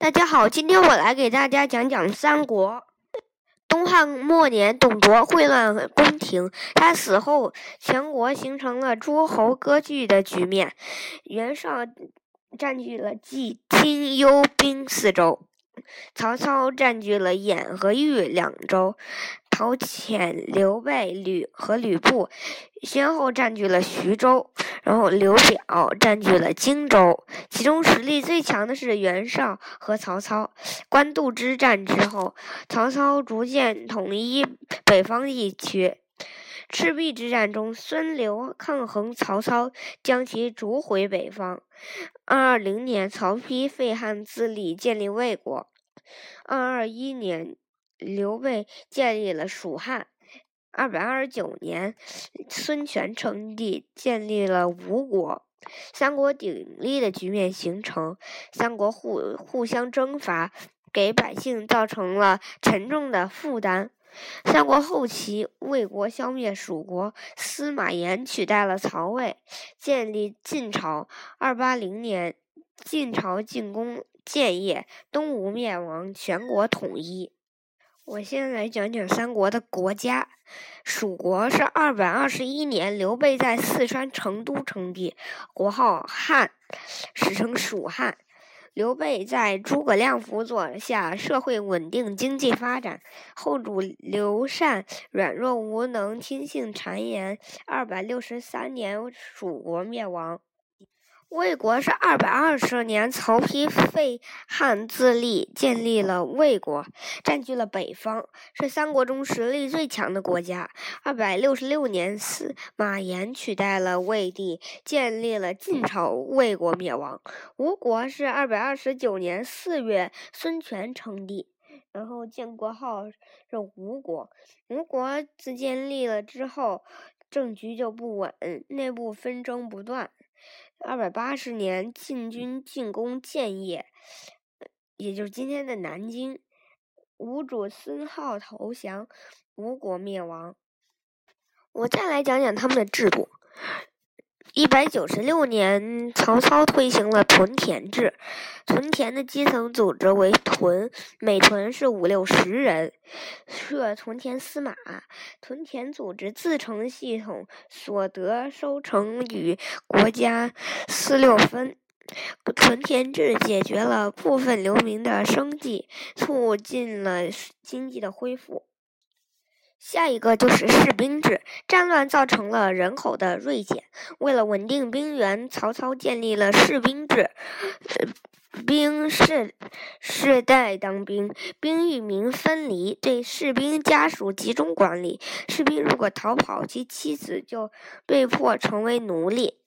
大家好，今天我来给大家讲讲三国。东汉末年，董卓混乱宫廷，他死后，全国形成了诸侯割据的局面。袁绍占据了冀、青、幽、并四州。曹操占据了兖和豫两州，陶潜、刘备、吕和吕布先后占据了徐州，然后刘表占据了荆州。其中实力最强的是袁绍和曹操。官渡之战之后，曹操逐渐统一北方地区。赤壁之战中，孙刘抗衡曹操，将其逐回北方。二二零年，曹丕废汉自立，建立魏国。二二一年，刘备建立了蜀汉。二百二十九年，孙权称帝，建立了吴国。三国鼎立的局面形成，三国互互相征伐，给百姓造成了沉重的负担。三国后期，魏国消灭蜀国，司马炎取代了曹魏，建立晋朝。二八零年，晋朝进攻建业，东吴灭亡，全国统一。我先来讲讲三国的国家。蜀国是二百二十一年，刘备在四川成都称帝，国号汉，史称蜀汉。刘备在诸葛亮辅佐下，社会稳定，经济发展。后主刘禅软弱无能，听信谗言。二百六十三年，蜀国灭亡。魏国是二百二十年，曹丕废汉自立，建立了魏国，占据了北方，是三国中实力最强的国家。二百六十六年，司马炎取代了魏帝，建立了晋朝，魏国灭亡。吴国是二百二十九年四月，孙权称帝，然后建国号是吴国。吴国自建立了之后，政局就不稳，内部纷争不断。二百八十年，晋军进攻建业，也就是今天的南京。吴主孙皓投降，吴国灭亡。我再来讲讲他们的制度。一百九十六年，曹操推行了屯田制。屯田的基层组织为屯，每屯是五六十人，设屯田司马。屯田组织自成系统，所得收成与国家四六分。屯田制解决了部分流民的生计，促进了经济的恢复。下一个就是士兵制，战乱造成了人口的锐减，为了稳定兵源，曹操建立了士兵制，兵士世代当兵，兵与民分离，对士兵家属集中管理。士兵如果逃跑，其妻子就被迫成为奴隶。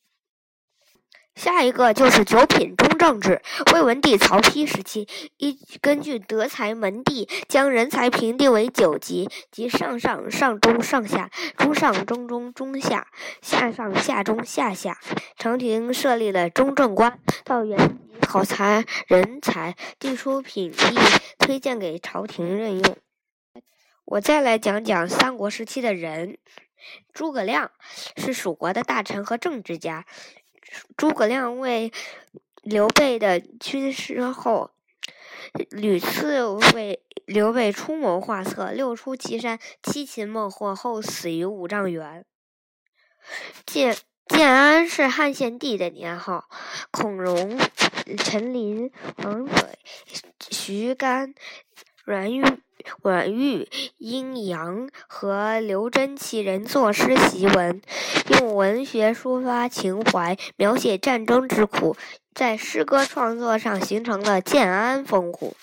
下一个就是九品中正制。魏文帝曹丕时期，一根据德才门第，将人才评定为九级，即上上、上中、上下、中上、中中、中下、下上、下中、下下。朝廷设立了中正官，到原级考察人才，递出品例，推荐给朝廷任用。我再来讲讲三国时期的人。诸葛亮是蜀国的大臣和政治家。诸葛亮为刘备的军师后，屡次为刘备出谋划策，六出祁山，七擒孟获，后死于五丈原。建建安是汉献帝的年号，孔融、陈琳、王斐、徐干、阮玉。阮玉、阴阳和刘真七人作诗习文，用文学抒发情怀，描写战争之苦，在诗歌创作上形成了建安风骨。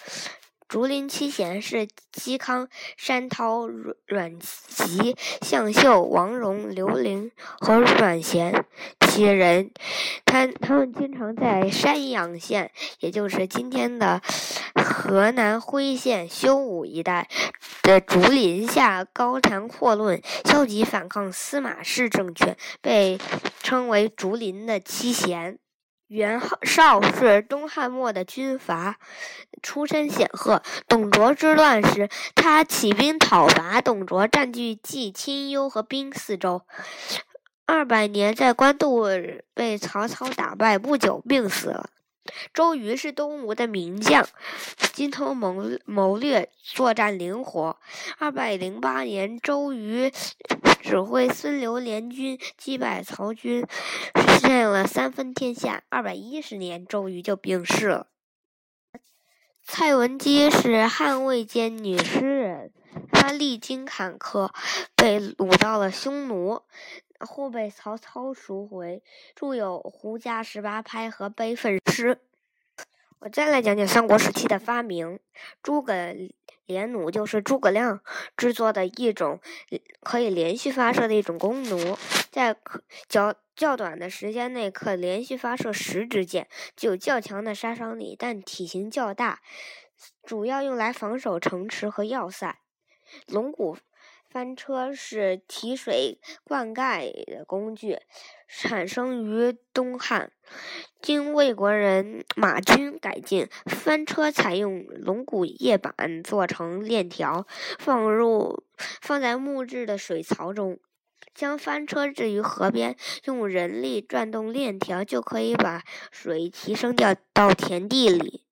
竹林七贤是嵇康、山涛、阮籍、向秀、王戎、刘伶和阮咸七人。他他们经常在山阳县，也就是今天的河南辉县修武一带的竹林下高谈阔论，消极反抗司马氏政权，被称为竹林的七贤。袁绍是东汉末的军阀，出身显赫。董卓之乱时，他起兵讨伐，董卓占据冀、青、幽和兵四州。二百年，在官渡被曹操打败，不久病死了。周瑜是东吴的名将，精通谋谋略，作战灵活。二百零八年，周瑜指挥孙刘联军击败曹军，实现了三分天下。二百一十年，周瑜就病逝了。蔡文姬是汉魏间女诗人，她历经坎坷，被掳到了匈奴。后被曹操赎回，著有《胡笳十八拍》和《悲愤诗》。我再来讲讲三国时期的发明。诸葛连弩就是诸葛亮制作的一种可以连续发射的一种弓弩，在较较短的时间内可连续发射十支箭，具有较强的杀伤力，但体型较大，主要用来防守城池和要塞。龙骨。翻车是提水灌溉的工具，产生于东汉，经魏国人马钧改进。翻车采用龙骨叶板做成链条，放入放在木质的水槽中，将翻车置于河边，用人力转动链条，就可以把水提升掉到田地里。